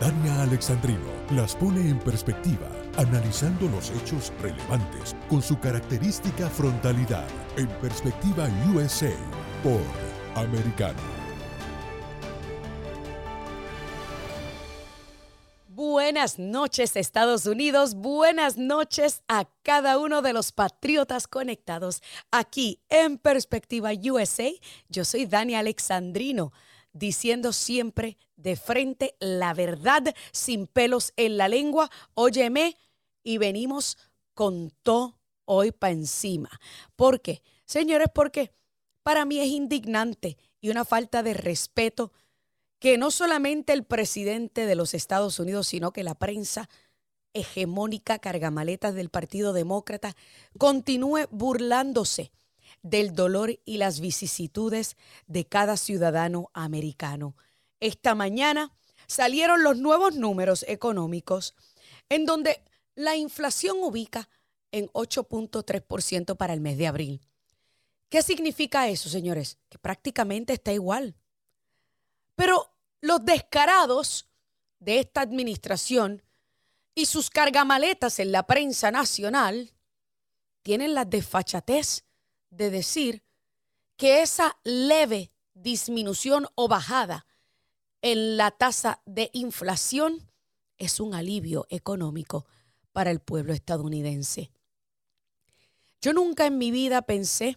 Dania Alexandrino las pone en perspectiva, analizando los hechos relevantes con su característica frontalidad. En perspectiva USA por Americano. Buenas noches Estados Unidos, buenas noches a cada uno de los patriotas conectados aquí en Perspectiva USA. Yo soy Dani Alexandrino, diciendo siempre de frente la verdad sin pelos en la lengua. Óyeme y venimos con todo hoy para encima. ¿Por qué? Señores, porque para mí es indignante y una falta de respeto que no solamente el presidente de los Estados Unidos, sino que la prensa hegemónica cargamaletas del Partido Demócrata continúe burlándose del dolor y las vicisitudes de cada ciudadano americano. Esta mañana salieron los nuevos números económicos en donde la inflación ubica en 8.3% para el mes de abril. ¿Qué significa eso, señores? Que prácticamente está igual. Pero los descarados de esta administración y sus cargamaletas en la prensa nacional tienen la desfachatez de decir que esa leve disminución o bajada en la tasa de inflación es un alivio económico para el pueblo estadounidense. Yo nunca en mi vida pensé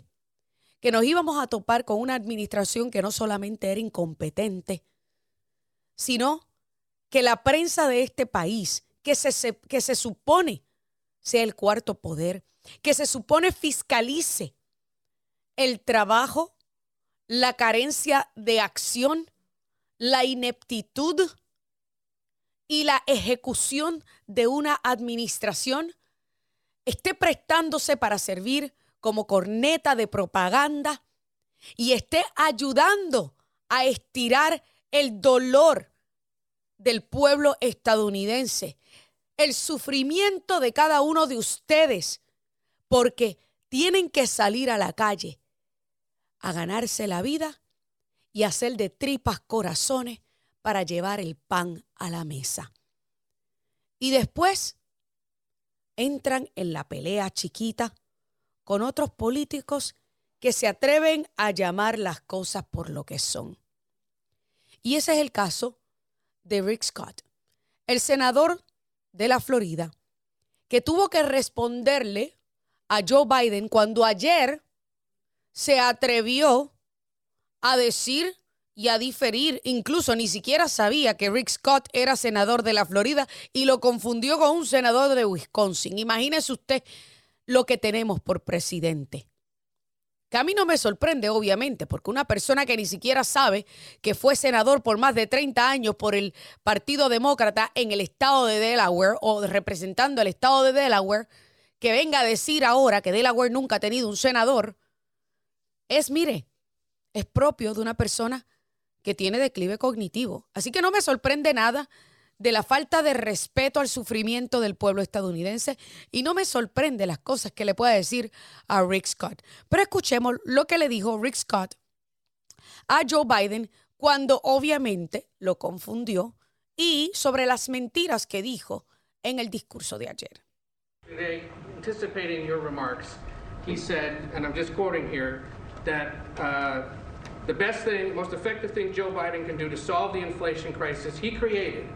que nos íbamos a topar con una administración que no solamente era incompetente, sino que la prensa de este país, que se, que se supone sea el cuarto poder, que se supone fiscalice el trabajo, la carencia de acción, la ineptitud y la ejecución de una administración, esté prestándose para servir como corneta de propaganda y esté ayudando a estirar el dolor del pueblo estadounidense, el sufrimiento de cada uno de ustedes, porque tienen que salir a la calle a ganarse la vida y hacer de tripas corazones para llevar el pan a la mesa. Y después entran en la pelea chiquita con otros políticos que se atreven a llamar las cosas por lo que son. Y ese es el caso de Rick Scott, el senador de la Florida, que tuvo que responderle a Joe Biden cuando ayer se atrevió a decir y a diferir, incluso ni siquiera sabía que Rick Scott era senador de la Florida y lo confundió con un senador de Wisconsin. Imagínese usted lo que tenemos por presidente. Que a mí no me sorprende, obviamente, porque una persona que ni siquiera sabe que fue senador por más de 30 años por el Partido Demócrata en el estado de Delaware o representando el estado de Delaware, que venga a decir ahora que Delaware nunca ha tenido un senador, es, mire, es propio de una persona que tiene declive cognitivo. Así que no me sorprende nada de la falta de respeto al sufrimiento del pueblo estadounidense y no me sorprende las cosas que le pueda decir a Rick Scott. Pero escuchemos lo que le dijo Rick Scott a Joe Biden cuando obviamente lo confundió y sobre las mentiras que dijo en el discurso de ayer. That uh, the best thing, most effective thing Joe Biden can do to solve the inflation crisis he created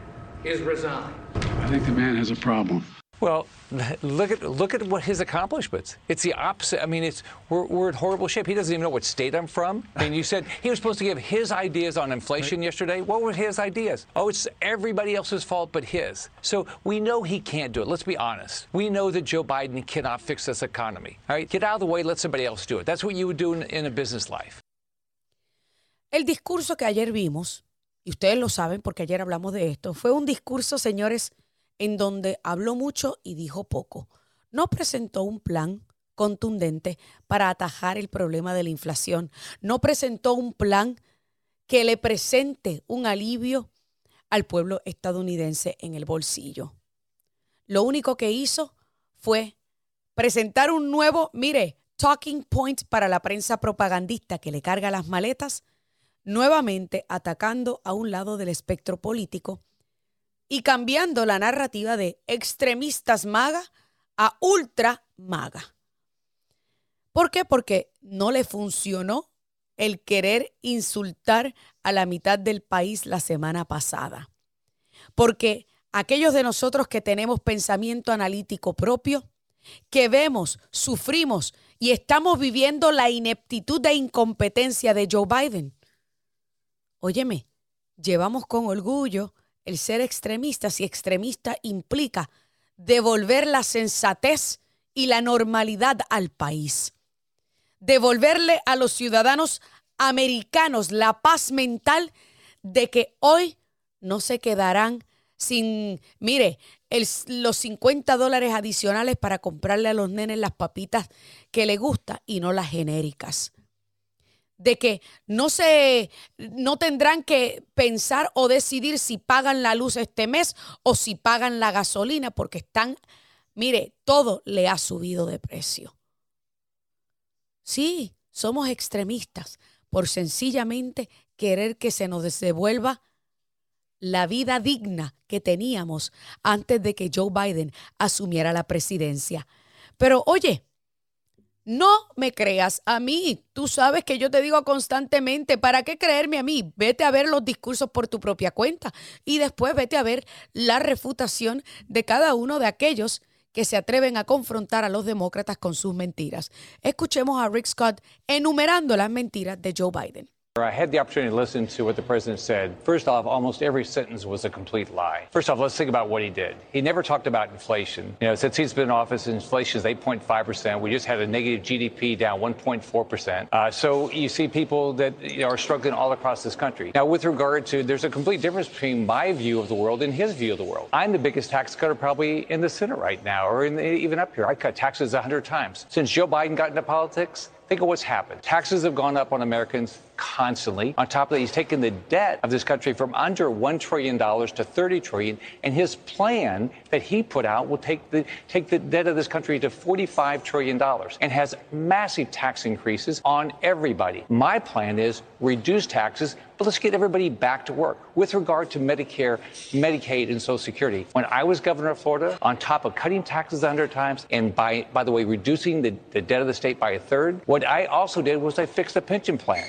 is resign. I think the man has a problem. Well, look at look at what his accomplishments. It's the opposite. I mean, it's we're, we're in horrible shape. He doesn't even know what state I'm from. I mean, you said he was supposed to give his ideas on inflation right. yesterday. What were his ideas? Oh, it's everybody else's fault but his. So we know he can't do it. Let's be honest. We know that Joe Biden cannot fix this economy. All right, get out of the way. Let somebody else do it. That's what you would do in, in a business life. El discurso que ayer vimos, y ustedes lo saben porque ayer hablamos de esto, fue un discurso, señores, en donde habló mucho y dijo poco. No presentó un plan contundente para atajar el problema de la inflación. No presentó un plan que le presente un alivio al pueblo estadounidense en el bolsillo. Lo único que hizo fue presentar un nuevo, mire, talking point para la prensa propagandista que le carga las maletas, nuevamente atacando a un lado del espectro político y cambiando la narrativa de extremistas maga a ultra maga. ¿Por qué? Porque no le funcionó el querer insultar a la mitad del país la semana pasada. Porque aquellos de nosotros que tenemos pensamiento analítico propio, que vemos, sufrimos y estamos viviendo la ineptitud e incompetencia de Joe Biden. Óyeme, llevamos con orgullo el ser extremistas y extremista implica devolver la sensatez y la normalidad al país devolverle a los ciudadanos americanos la paz mental de que hoy no se quedarán sin, mire, los 50 dólares adicionales para comprarle a los nenes las papitas que le gusta y no las genéricas. De que no se, no tendrán que pensar o decidir si pagan la luz este mes o si pagan la gasolina porque están, mire, todo le ha subido de precio. Sí, somos extremistas por sencillamente querer que se nos devuelva la vida digna que teníamos antes de que Joe Biden asumiera la presidencia. Pero oye, no me creas a mí. Tú sabes que yo te digo constantemente, ¿para qué creerme a mí? Vete a ver los discursos por tu propia cuenta y después vete a ver la refutación de cada uno de aquellos que se atreven a confrontar a los demócratas con sus mentiras. Escuchemos a Rick Scott enumerando las mentiras de Joe Biden. I had the opportunity to listen to what the president said. First off, almost every sentence was a complete lie. First off, let's think about what he did. He never talked about inflation. You know, since he's been in office, inflation is 8.5%. We just had a negative GDP down 1.4%. Uh, so you see people that you know, are struggling all across this country. Now, with regard to, there's a complete difference between my view of the world and his view of the world. I'm the biggest tax cutter probably in the Senate right now, or the, even up here. I cut taxes 100 times. Since Joe Biden got into politics, Think of what's happened. Taxes have gone up on Americans constantly. On top of that, he's taken the debt of this country from under $1 trillion to 30 trillion, And his plan that he put out will take the, take the debt of this country to $45 trillion and has massive tax increases on everybody. My plan is reduce taxes, but let's get everybody back to work. With regard to Medicare, Medicaid, and Social Security, when I was governor of Florida, on top of cutting taxes 100 times and by, by the way, reducing the, the debt of the state by a third, what I also did was I fixed the pension plan.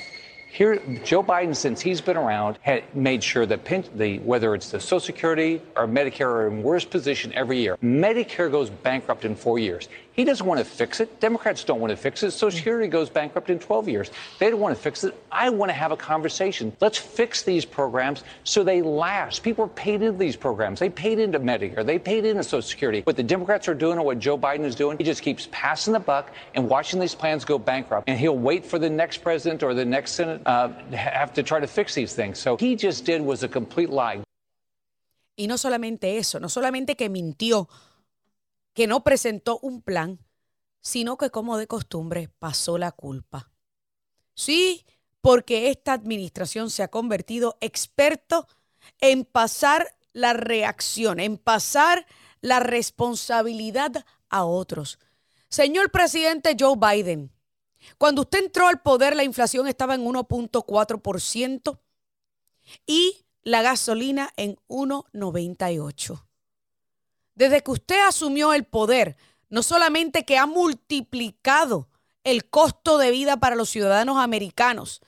Here, Joe Biden, since he's been around, had made sure that the, whether it's the Social Security or Medicare are in worse position every year. Medicare goes bankrupt in four years. He doesn't want to fix it. Democrats don't want to fix it. Social Security goes bankrupt in 12 years. They don't want to fix it. I want to have a conversation. Let's fix these programs so they last. People are paid into these programs. They paid into Medicare. They paid into Social Security. What the Democrats are doing and what Joe Biden is doing, he just keeps passing the buck and watching these plans go bankrupt. And he'll wait for the next president or the next Senate uh, have to try to fix these things. So he just did was a complete lie. Y no solamente eso, no solamente que mintió que no presentó un plan, sino que como de costumbre pasó la culpa. Sí, porque esta administración se ha convertido experto en pasar la reacción, en pasar la responsabilidad a otros. Señor presidente Joe Biden, cuando usted entró al poder la inflación estaba en 1.4% y la gasolina en 1.98. Desde que usted asumió el poder, no solamente que ha multiplicado el costo de vida para los ciudadanos americanos,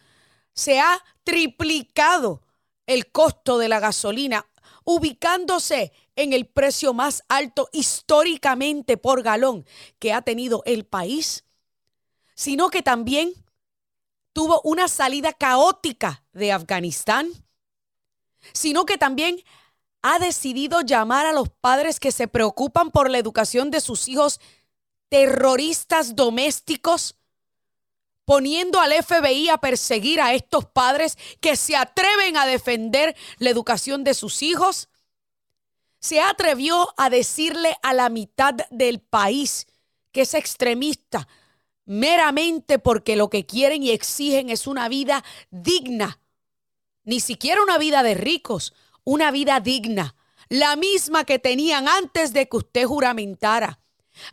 se ha triplicado el costo de la gasolina, ubicándose en el precio más alto históricamente por galón que ha tenido el país, sino que también tuvo una salida caótica de Afganistán, sino que también ha decidido llamar a los padres que se preocupan por la educación de sus hijos terroristas domésticos poniendo al FBI a perseguir a estos padres que se atreven a defender la educación de sus hijos? Se atrevió a decirle a la mitad del país que es extremista meramente porque lo que quieren y exigen es una vida digna. Ni siquiera una vida de ricos, una vida digna, la misma que tenían antes de que usted juramentara.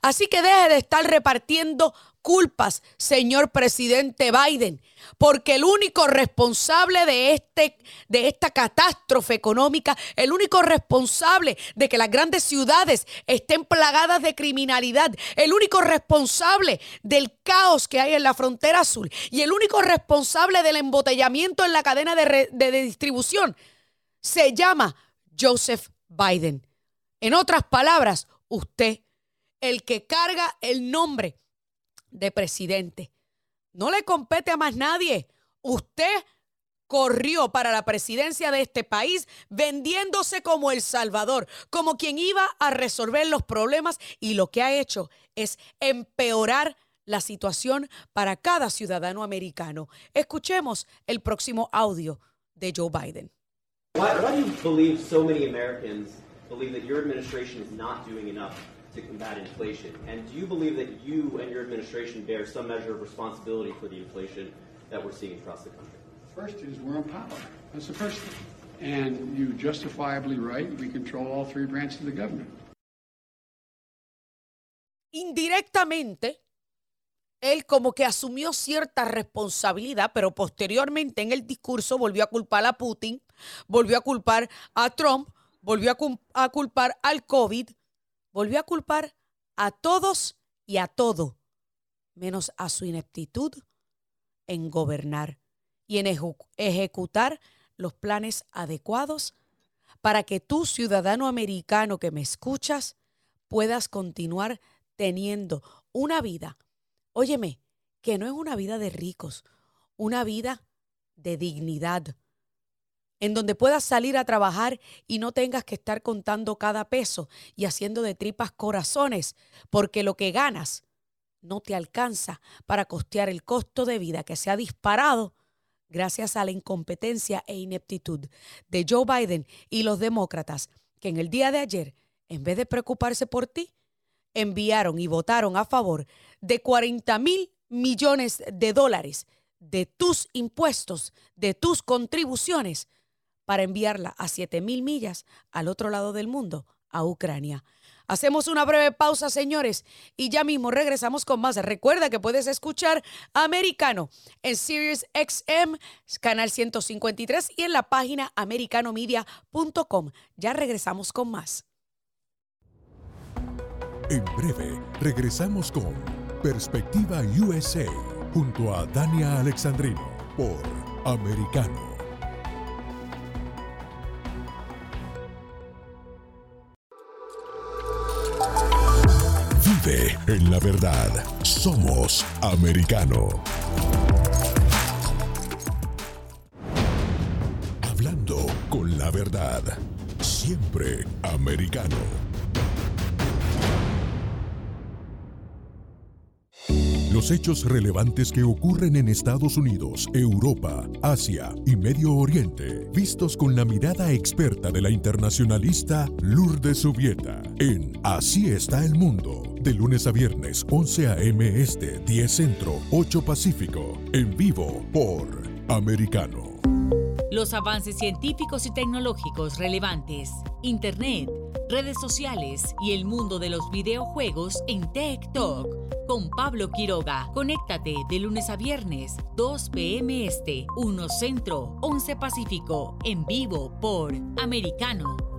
Así que deje de estar repartiendo culpas, señor presidente Biden, porque el único responsable de, este, de esta catástrofe económica, el único responsable de que las grandes ciudades estén plagadas de criminalidad, el único responsable del caos que hay en la frontera sur y el único responsable del embotellamiento en la cadena de, de distribución, se llama Joseph Biden. En otras palabras, usted, el que carga el nombre de presidente. No le compete a más nadie. Usted corrió para la presidencia de este país vendiéndose como el Salvador, como quien iba a resolver los problemas y lo que ha hecho es empeorar la situación para cada ciudadano americano. Escuchemos el próximo audio de Joe Biden. Why, do you believe so many Americans believe that your administration is not doing enough to combat inflation? And do you believe that you and your administration bear some measure of responsibility for the inflation that we're seeing across the country? First is we're in power. That's the first thing. And you justifiably right, we control all three branches of the government. Indirectamente, él como que asumió cierta responsabilidad, pero posteriormente en el discurso volvió a culpar a Putin, volvió a culpar a Trump, volvió a, a culpar al COVID, volvió a culpar a todos y a todo, menos a su ineptitud en gobernar y en ejecutar los planes adecuados para que tú, ciudadano americano que me escuchas, puedas continuar teniendo una vida, óyeme, que no es una vida de ricos, una vida de dignidad, en donde puedas salir a trabajar y no tengas que estar contando cada peso y haciendo de tripas corazones, porque lo que ganas no te alcanza para costear el costo de vida que se ha disparado gracias a la incompetencia e ineptitud de Joe Biden y los demócratas, que en el día de ayer, en vez de preocuparse por ti, enviaron y votaron a favor de 40 mil millones de dólares de tus impuestos, de tus contribuciones para enviarla a 7.000 millas al otro lado del mundo, a Ucrania. Hacemos una breve pausa, señores, y ya mismo regresamos con más. Recuerda que puedes escuchar Americano en Sirius XM, canal 153 y en la página americanomedia.com. Ya regresamos con más. En breve, regresamos con Perspectiva USA junto a Dania Alexandrino por Americano. En la verdad. Somos americano. Hablando con la verdad. Siempre americano. Los hechos relevantes que ocurren en Estados Unidos, Europa, Asia y Medio Oriente, vistos con la mirada experta de la internacionalista Lourdes Subieta, en Así está el mundo de lunes a viernes, 11 a.m. Este, 10 Centro, 8 Pacífico. En vivo por Americano. Los avances científicos y tecnológicos relevantes, Internet, redes sociales y el mundo de los videojuegos en Tech Talk. Con Pablo Quiroga, conéctate de lunes a viernes, 2 p.m. Este, 1 Centro, 11 Pacífico, en vivo por Americano.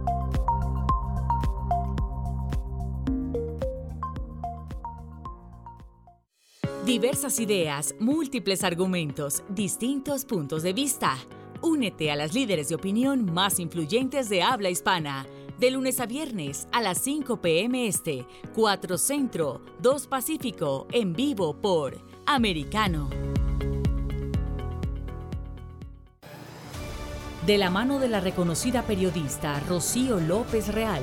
Diversas ideas, múltiples argumentos, distintos puntos de vista. Únete a las líderes de opinión más influyentes de habla hispana. De lunes a viernes a las 5 p.m. Este, 4 Centro, 2 Pacífico, en vivo por Americano. De la mano de la reconocida periodista Rocío López Real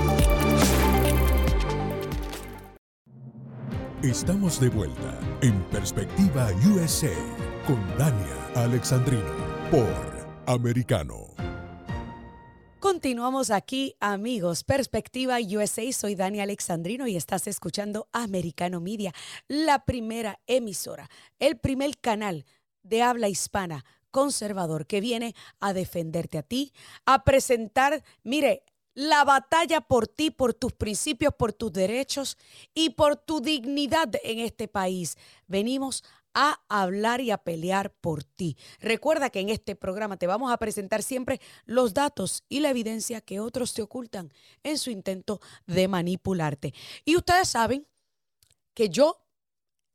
Estamos de vuelta en Perspectiva USA con Dania Alexandrino por Americano. Continuamos aquí, amigos. Perspectiva USA. Soy Dani Alexandrino y estás escuchando Americano Media, la primera emisora, el primer canal de habla hispana conservador que viene a defenderte a ti, a presentar, mire, la batalla por ti, por tus principios, por tus derechos y por tu dignidad en este país. Venimos a hablar y a pelear por ti. Recuerda que en este programa te vamos a presentar siempre los datos y la evidencia que otros te ocultan en su intento de manipularte. Y ustedes saben que yo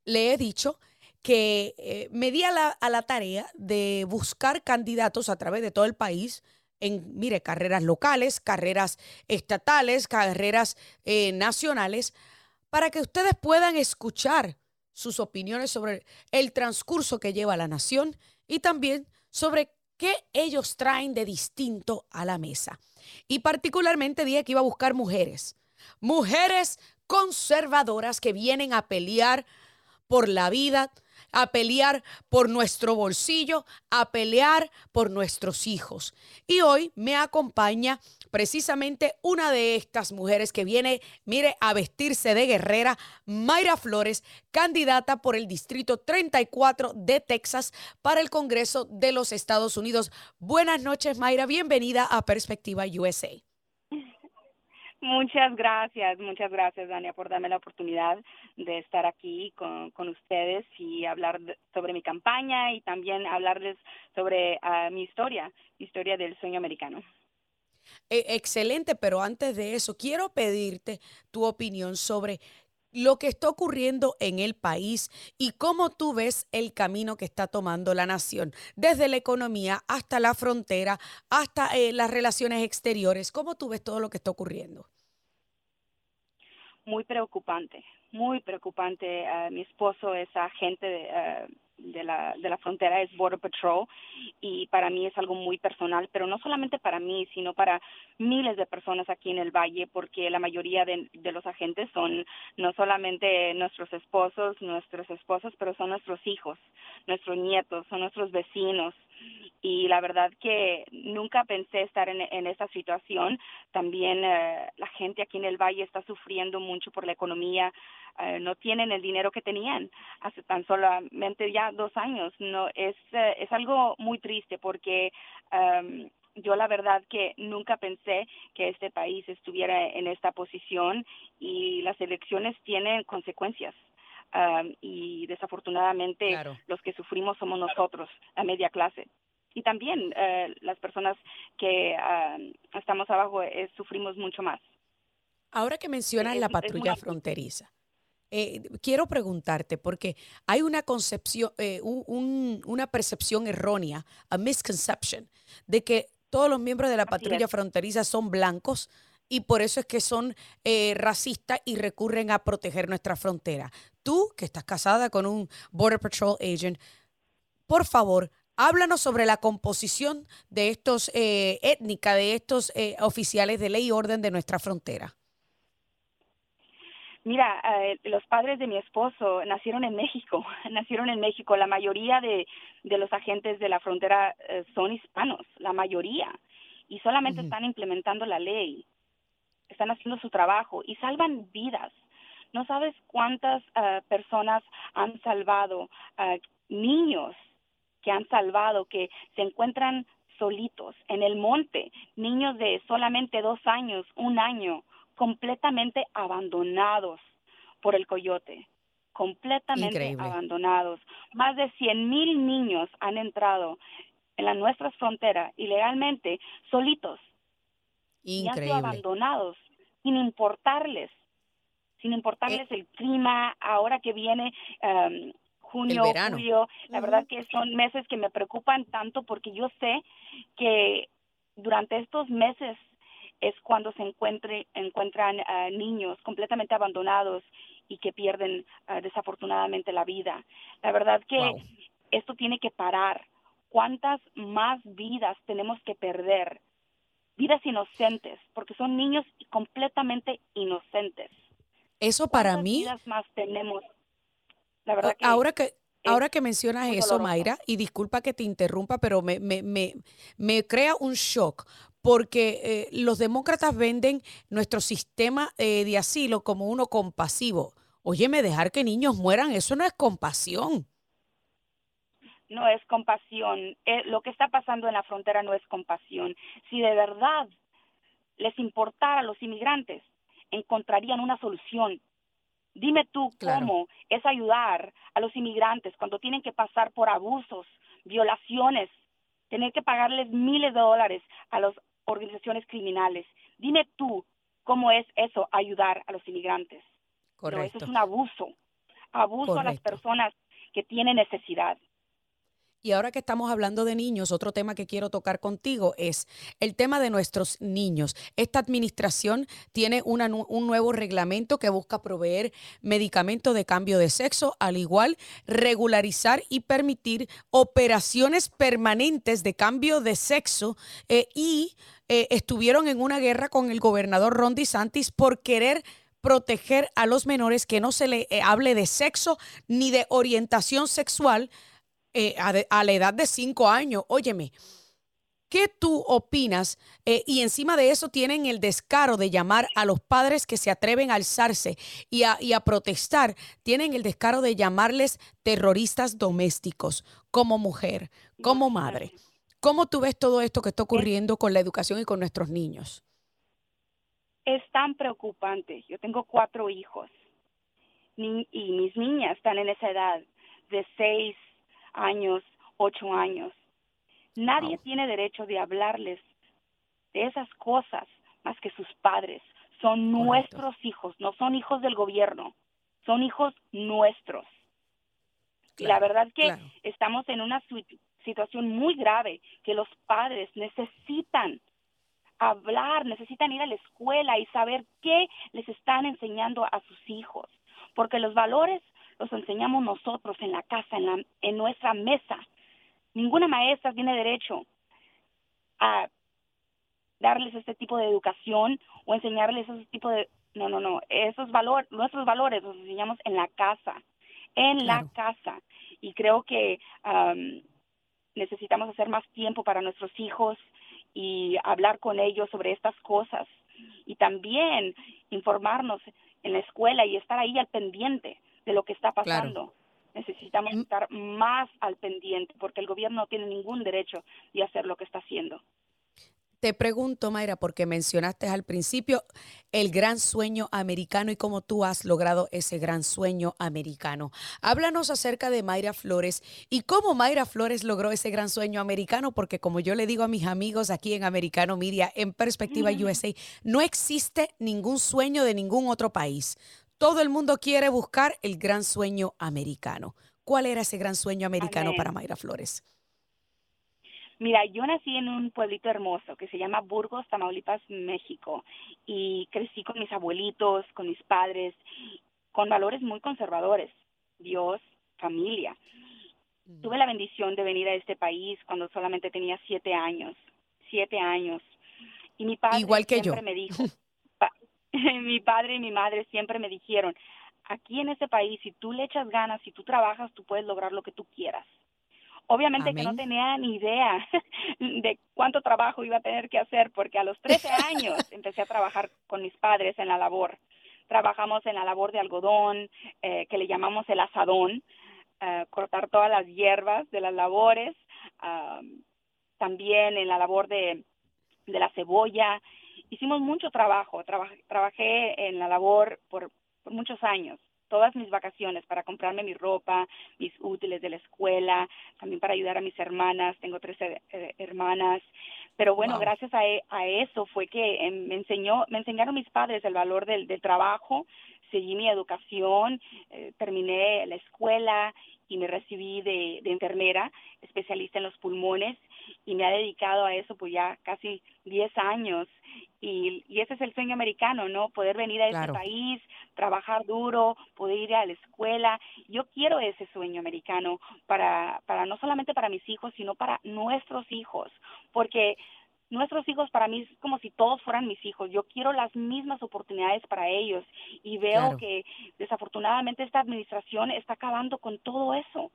le he dicho que eh, me di a la, tarea de buscar candidatos a través de todo el país en, mire, carreras locales, carreras estatales, carreras eh, nacionales, para que ustedes puedan escuchar sus opiniones sobre el transcurso que lleva la nación y también sobre qué ellos traen de distinto a la mesa. Y particularmente dije que iba a buscar mujeres, mujeres conservadoras que vienen a pelear por la vida, a pelear por nuestro bolsillo, a pelear por nuestros hijos. Y hoy me acompaña precisamente una de estas mujeres que viene, mire, a vestirse de guerrera, Mayra Flores, candidata por el Distrito 34 de Texas para el Congreso de los Estados Unidos. Buenas noches, Mayra, bienvenida a Perspectiva USA. Muchas gracias, muchas gracias, Dania, por darme la oportunidad de estar aquí con, ustedes y hablar sobre mi campaña y también hablarles sobre ah, mi historia, historia del sueño americano. E, excelente, pero antes de eso, quiero pedirte tu opinión sobre lo que está ocurriendo en el país y cómo tú ves el camino que está tomando la nación, desde la economía hasta la frontera, hasta eh, las relaciones exteriores. ¿Cómo tú ves todo lo que está ocurriendo? Muy preocupante, muy preocupante. Ah, mi esposo es agente de, ah, de la, de la frontera es Border Patrol y para mí es algo muy personal, pero no solamente para mí, sino para miles de personas aquí en el valle, porque la mayoría de, de los agentes son no solamente nuestros esposos, nuestras esposas, pero son nuestros hijos, nuestros nietos, son nuestros vecinos. Y la verdad que nunca pensé estar en, en esta situación. También eh, la gente aquí en el valle está sufriendo mucho por la economía eh, no tienen el dinero que tenían hace tan solamente ya dos años. No es eh, es algo muy triste porque um, yo la verdad que nunca pensé que este país estuviera en esta posición y las elecciones tienen consecuencias. Um, y desafortunadamente los que sufrimos somos nosotros, la media clase. Y también uh, las personas que uh, estamos abajo eh, sufrimos mucho más. Ahora que mencionas la patrulla fronteriza, eh, quiero preguntarte, porque hay una concepción, eh, una percepción errónea, a misconception, de que todos los miembros de la patrulla fronteriza son blancos y por eso es que son eh, racistas y recurren a proteger nuestra frontera. Tú, que estás casada con un Border Patrol agent, por favor, háblanos sobre la composición de estos étnica, de estos oficiales de ley y orden de nuestra frontera. Mira, eh, los padres de mi esposo nacieron en México, nacieron en México. La mayoría de, de los agentes de la frontera eh, son hispanos, la mayoría, y solamente están implementando la ley, están haciendo su trabajo y salvan vidas. No sabes cuántas ah, personas han salvado, ah, niños que han salvado, que se encuentran solitos en el monte, niños de solamente dos años, un año, completamente abandonados por el coyote, completamente abandonados. Más de 100 mil niños han entrado en la nuestra frontera ilegalmente, solitos, y han sido abandonados, sin importarles, sin importarles el clima, ahora que viene um, junio, julio, la verdad que son meses que me preocupan tanto porque yo sé que durante estos meses es cuando se encuentre, encuentran uh, niños completamente abandonados y que pierden uh, desafortunadamente la vida. La verdad que esto tiene que parar. ¿Cuántas más vidas tenemos que perder? Vidas inocentes, porque son niños completamente inocentes. Eso para mí. Vidas más tenemos? La verdad que ahora que Ahora que mencionas eso, Mayra, y disculpa que te interrumpa, pero me, me, me, me crea un shock porque eh, los demócratas venden nuestro sistema eh, de asilo como uno compasivo. Óyeme, dejar que niños mueran, eso no es compasión. No es compasión. Eh, lo que está pasando en la frontera no es compasión. Si de verdad les importara a los inmigrantes, encontrarían una solución. Dime tú cómo es ayudar a los inmigrantes cuando tienen que pasar por abusos, violaciones, tener que pagarles miles de dólares a las organizaciones criminales. Dime tú cómo es eso ayudar a los inmigrantes. Correcto. eso es un abuso. Abuso a las personas que tienen necesidad. Y ahora que estamos hablando de niños, otro tema que quiero tocar contigo es el tema de nuestros niños. Esta administración tiene un nuevo reglamento que busca proveer medicamentos de cambio de sexo, al igual regularizar y permitir operaciones permanentes de cambio de sexo eh, y eh, estuvieron en una guerra con el gobernador Ron DeSantis por querer proteger a los menores que no se le eh, hable de sexo ni de orientación sexual eh, a, la edad de cinco años. Óyeme, ¿qué tú opinas? Eh, y encima de eso tienen el descaro de llamar a los padres que se atreven a alzarse y a, y a protestar, tienen el descaro de llamarles terroristas domésticos como mujer, como madre. ¿Cómo tú ves todo esto que está ocurriendo con la educación y con nuestros niños? Es tan preocupante. Yo tengo cuatro hijos y mis niñas están en esa edad de seis, años, ocho años. Nadie tiene derecho de hablarles de esas cosas más que sus padres. Son nuestros hijos, no son hijos del gobierno, son hijos nuestros. la verdad que estamos en una situación muy grave que los padres necesitan hablar, necesitan ir a la escuela y saber qué les están enseñando a sus hijos, porque los valores los enseñamos nosotros en la casa, en, la, en nuestra mesa. Ninguna maestra tiene derecho a darles este tipo de educación o enseñarles ese tipo de... No, no, no. Esos valores, nuestros valores los enseñamos en la casa, en la casa. Y creo que necesitamos hacer más tiempo para nuestros hijos y hablar con ellos sobre estas cosas. Y también informarnos en la escuela y estar ahí al pendiente de lo que está pasando. Necesitamos mm. estar más al pendiente porque el gobierno no tiene ningún derecho de hacer lo que está haciendo. Te pregunto, Mayra, porque mencionaste al principio el gran sueño americano y cómo tú has logrado ese gran sueño americano. Háblanos acerca de Mayra Flores y cómo Mayra Flores logró ese gran sueño americano, porque como yo le digo a mis amigos aquí en Americano Media, en Perspectiva USA, no existe ningún sueño de ningún otro país. Todo el mundo quiere buscar el gran sueño americano. ¿Cuál era ese gran sueño americano para Mayra Flores? Mira, yo nací en un pueblito hermoso que se llama Burgos, Tamaulipas, México, y crecí con mis abuelitos, con mis padres, con valores muy conservadores, Dios, familia. Mm. Tuve la bendición de venir a este país cuando solamente tenía siete años, siete años. Y mi padre Igual que siempre me dijo, mi padre y mi madre siempre me dijeron, aquí en este país, si tú le echas ganas, si tú trabajas, tú puedes lograr lo que tú quieras. Obviamente que no tenía ni idea de cuánto trabajo iba a tener que hacer, porque a los 13 años empecé a trabajar con mis padres en la labor trabajamos en la labor de algodón, eh, que le llamamos el asadón, eh, cortar todas las hierbas de las labores, ah, también en la labor de, de la cebolla. Hicimos mucho trabajo, trabajé en la labor por, por muchos años todas mis vacaciones para comprarme mi ropa, mis útiles de la escuela, también para ayudar a mis hermanas, tengo tres eh, hermanas. Pero bueno, gracias a, e, a, eso fue que em, me enseñó, me enseñaron mis padres el valor del, del trabajo, seguí mi educación, eh, terminé la escuela y me recibí de, de enfermera, especialista en los pulmones y me ha dedicado a eso pues ya casi 10 años y, y ese es el sueño americano, ¿no? Poder venir a este país, trabajar duro, poder ir a la escuela. Yo quiero ese sueño americano para, para no solamente para mis hijos, sino para nuestros hijos, porque nuestros hijos para mí es como si todos fueran mis hijos. Yo quiero las mismas oportunidades para ellos y veo que desafortunadamente esta administración está acabando con todo eso.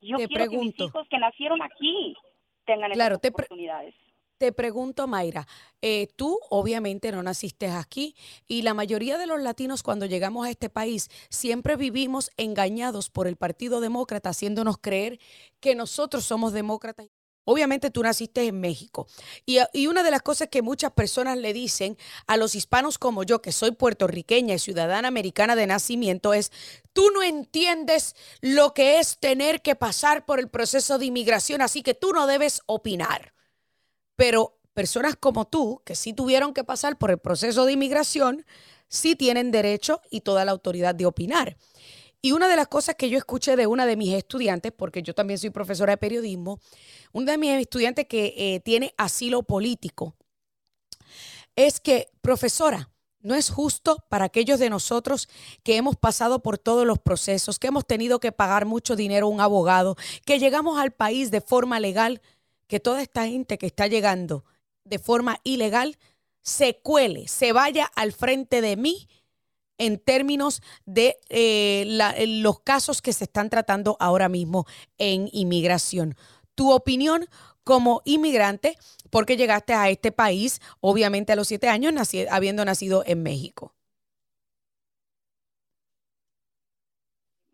Yo quiero que mis hijos que nacieron aquí tengan esas oportunidades. Te pregunto, Mayra, eh, tú obviamente no naciste aquí y la mayoría de los latinos cuando llegamos a este país siempre vivimos engañados por el Partido Demócrata, haciéndonos creer que nosotros somos demócratas. Obviamente tú naciste en México. Y, y, una de las cosas que muchas personas le dicen a los hispanos como yo, que soy puertorriqueña y ciudadana americana de nacimiento, es, tú no entiendes lo que es tener que pasar por el proceso de inmigración, así que tú no debes opinar. Pero personas como tú, que sí tuvieron que pasar por el proceso de inmigración, sí tienen derecho y toda la autoridad de opinar. Y una de las cosas que yo escuché de una de mis estudiantes, porque yo también soy profesora de periodismo, una de mis estudiantes que eh, tiene asilo político, es que, profesora, no es justo para aquellos de nosotros que hemos pasado por todos los procesos, que hemos tenido que pagar mucho dinero a un abogado, que llegamos al país de forma legal, que toda esta gente que está llegando de forma ilegal se cuele, se vaya al frente de mí en términos de eh, los casos que se están tratando ahora mismo en inmigración. Tu opinión como inmigrante, porque llegaste a este país, obviamente a los siete años, habiendo nacido en México.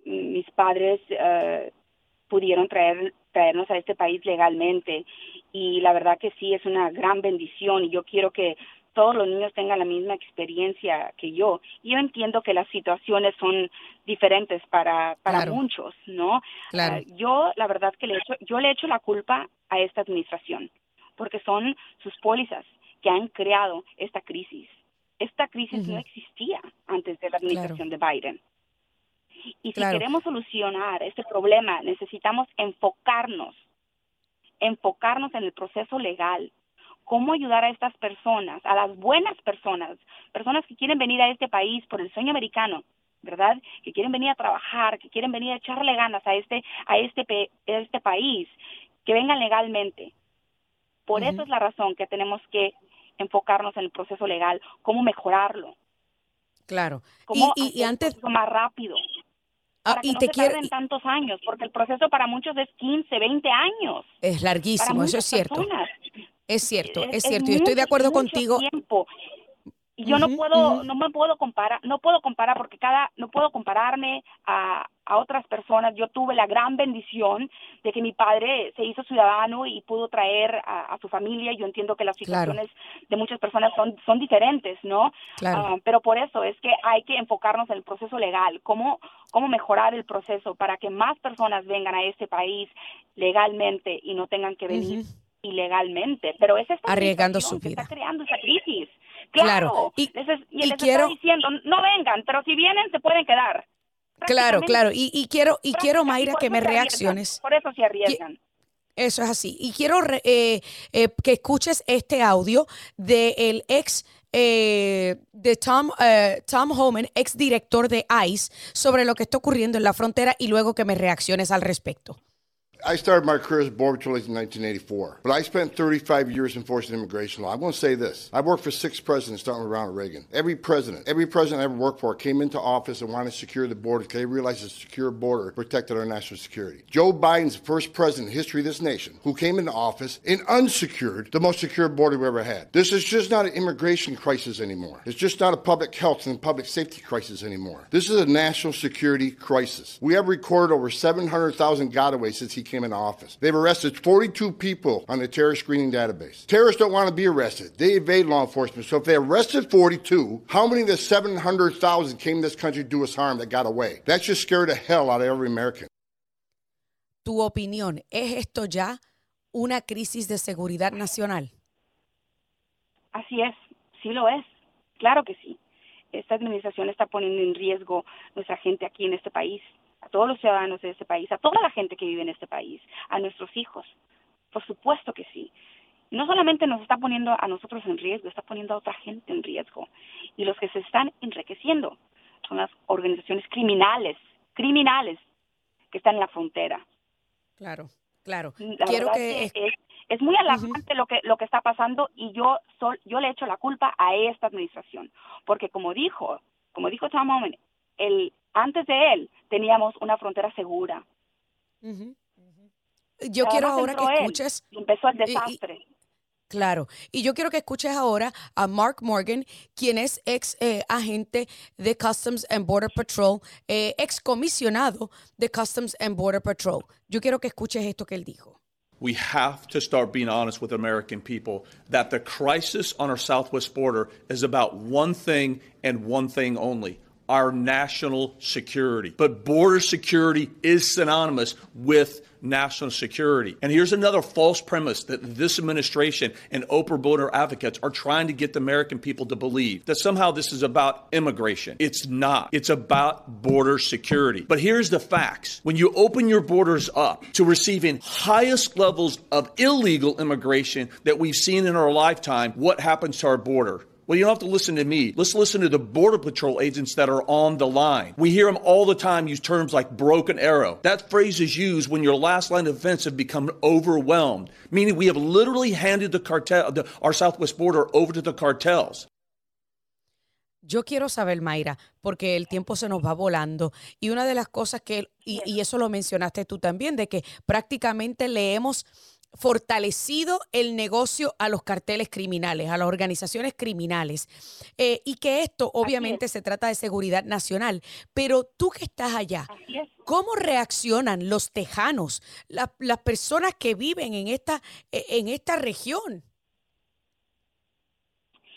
Mis padres eh, pudieron traer, traernos a este país legalmente y la verdad que sí es una gran bendición y yo quiero que todos los niños tengan la misma experiencia que yo. Yo entiendo que las situaciones son diferentes para, para muchos, ¿no? Ah, yo, la verdad que le echo, yo le echo la culpa a esta administración, porque son sus pólizas que han creado esta crisis. Esta crisis no existía antes de la administración de Biden. Y si queremos solucionar este problema, necesitamos enfocarnos, enfocarnos en el proceso legal, cómo ayudar a estas personas, a las buenas personas, personas que quieren venir a este país por el sueño americano, ¿verdad? Que quieren venir a trabajar, que quieren venir a echarle ganas a este a este este país, que vengan legalmente. Por eso es la razón que tenemos que enfocarnos en el proceso legal, cómo mejorarlo. Claro. Cómo y, y, antes más rápido. Ah, y te quiero tantos años, porque el proceso para muchos es 15, 20 años. Es larguísimo, eso es cierto. Es cierto, es, cierto, y estoy de acuerdo contigo. Tiempo. Y yo no puedo, no me puedo comparar, no puedo comparar porque cada, no puedo compararme a, a otras personas. Yo tuve la gran bendición de que mi padre se hizo ciudadano y pudo traer a, su familia. Yo entiendo que las situaciones de muchas personas son, son diferentes, ¿no? Ah, pero por eso es que hay que enfocarnos en el proceso legal, cómo, cómo mejorar el proceso para que más personas vengan a este país legalmente y no tengan que venir ilegalmente, pero es esta arriesgando su vida. está creando esa crisis. Claro, y, les, quiero diciendo, no vengan, pero si vienen se pueden quedar. Claro, claro, y, quiero y quiero Mayra que me reacciones. Por eso se arriesgan. Eso es así. Y quiero eh, eh, que escuches este audio del ex eh, de Tom, Tom Homan, ex director de ICE, sobre lo que está ocurriendo en la frontera y luego que me reacciones al respecto. I started my career as a border patrol in 1984, but I spent 35 years enforcing immigration law. I want to say this: I worked for six presidents, starting with Ronald Reagan. Every president, every president I ever worked for, came into office and wanted to secure the border because they realized a secure border protected our national security. Joe Biden's the first president in the history of this nation who came into office and unsecured the most secure border we ever had. This is just not an immigration crisis anymore. It's just not a public health and public safety crisis anymore. This is a national security crisis. We have recorded over 700,000 gotaways since he came into office. They've arrested 42 people on the terror screening database. Terrorists don't want to be arrested. They evade law enforcement. So if they arrested 42, how many of the 700,000 came to this country to do us harm that got away? That should scare the hell out of every American. Tu opinión, ¿es esto ya una crisis de seguridad nacional? Así es, sí lo es, claro que sí. Esta administración está poniendo en riesgo nuestra gente aquí en este país a todos los ciudadanos de este país, a toda la gente que vive en este país, a nuestros hijos. Por supuesto que sí. No solamente nos está poniendo a nosotros en riesgo, está poniendo a otra gente en riesgo. Y los que se están enriqueciendo son las organizaciones criminales, criminales que están en la frontera. Claro, claro. La Quiero verdad que... que es, es muy alarmante lo que lo que está pasando y yo sol- yo le echo la culpa a esta administración, porque como dijo, como dijo Tom Omen, el antes de él teníamos una frontera segura. Yo quiero ahora que él escuches... empezó el y- y- desastre. Claro, y yo quiero que escuches ahora a Mark Morgan, quien es ex eh, agente de Customs and Border Patrol, eh, ex comisionado de Customs and Border Patrol. Yo quiero que escuches esto que él dijo. We have to start being honest with American people that the crisis on our southwest border is about one thing and one thing only our national security. But border security is synonymous with national security. And here's another false premise that this administration and Oprah border advocates are trying to get the American people to believe that somehow this is about immigration. It's not. It's about border security. But here's the facts. When you open your borders up to receiving highest levels of illegal immigration that we've seen in our lifetime, what happens to our border? Well, you don't have to listen to me. Let's listen to the Border Patrol agents that are on the line. We hear them all the time use terms like broken arrow. That phrase is used when your last line of defense have become overwhelmed, meaning we have literally handed the cartel, the, our southwest border over to the cartels. Yo quiero saber, Mayra, porque el tiempo se nos va volando. Y una de las cosas que, y, y eso lo mencionaste tú también, de que prácticamente le hemos fortalecido el negocio a los carteles criminales, a las organizaciones criminales. Eh, y que esto obviamente se trata de seguridad nacional. Pero tú que estás allá, ¿cómo reaccionan los tejanos, la- las personas que viven en esta, eh, en esta región?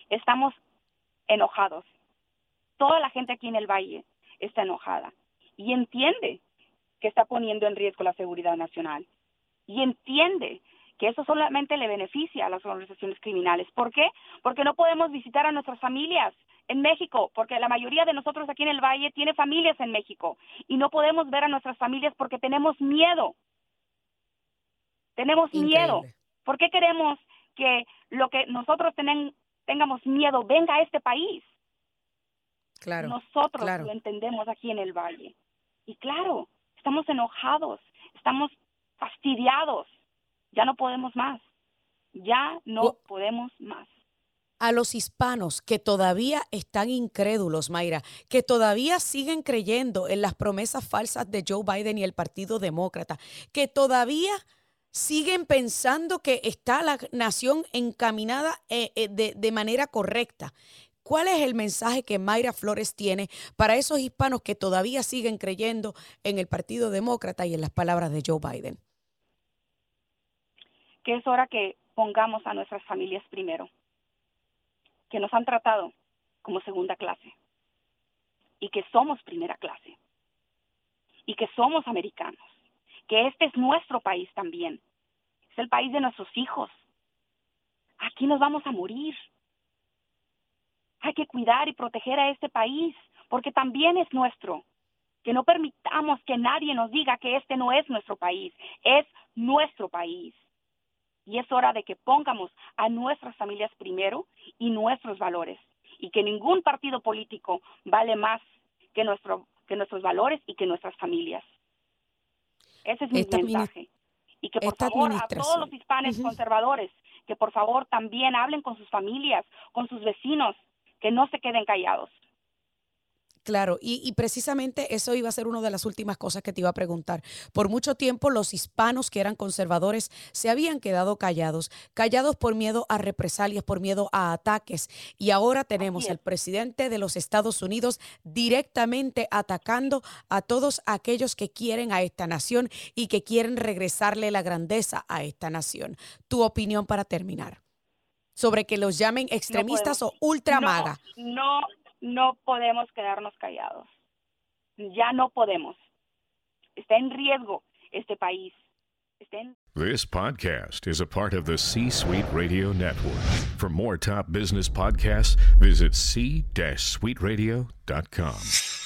Estamos enojados. Toda la gente aquí en el valle está enojada y entiende que está poniendo en riesgo la seguridad nacional y entiende que eso solamente le beneficia a las organizaciones criminales. ¿Por qué? Porque no podemos visitar a nuestras familias en México, porque la mayoría de nosotros aquí en el Valle tiene familias en México y no podemos ver a nuestras familias porque tenemos miedo. Tenemos miedo. ¿Por qué queremos que lo que nosotros tenen- tengamos miedo venga a este país? Claro. Nosotros claro. lo entendemos aquí en el Valle. Y claro, estamos enojados, estamos fastidiados. Ya no podemos más. Ya no podemos más. a los hispanos que todavía están incrédulos, Mayra, que todavía siguen creyendo en las promesas falsas de Joe Biden y el Partido Demócrata, que todavía siguen pensando que está la nación encaminada eh, eh, de, de manera correcta. ¿Cuál es el mensaje que Mayra Flores tiene para esos hispanos que todavía siguen creyendo en el Partido Demócrata y en las palabras de Joe Biden? Que es hora que pongamos a nuestras familias primero, que nos han tratado como segunda clase y que somos primera clase y que somos americanos, que este es nuestro país también, es el país de nuestros hijos. Aquí nos vamos a morir. Hay que cuidar y proteger a este país porque también es nuestro. Que no permitamos que nadie nos diga que este no es nuestro país, es nuestro país. Y es hora de que pongamos a nuestras familias primero y nuestros valores. Y que ningún partido político vale más que, nuestro, que nuestros valores y que nuestras familias. Ese es mi Esta mensaje. y que por favor a todos los hispanos conservadores que por favor también hablen con sus familias, con sus vecinos, que no se queden callados. Claro, y, precisamente eso iba a ser una de las últimas cosas que te iba a preguntar. Por mucho tiempo los hispanos que eran conservadores se habían quedado callados, callados por miedo a represalias, por miedo a ataques. Y ahora tenemos al presidente de los Estados Unidos directamente atacando a todos aquellos que quieren a esta nación y que quieren regresarle la grandeza a esta nación. Tu opinión para terminar sobre que los llamen extremistas o ultramaga. no no podemos quedarnos callados. Ya no podemos. Está en riesgo este país. Está en... This podcast is a part of the C Suite Radio Network. For more top business podcasts, visit c-suiteradio.com.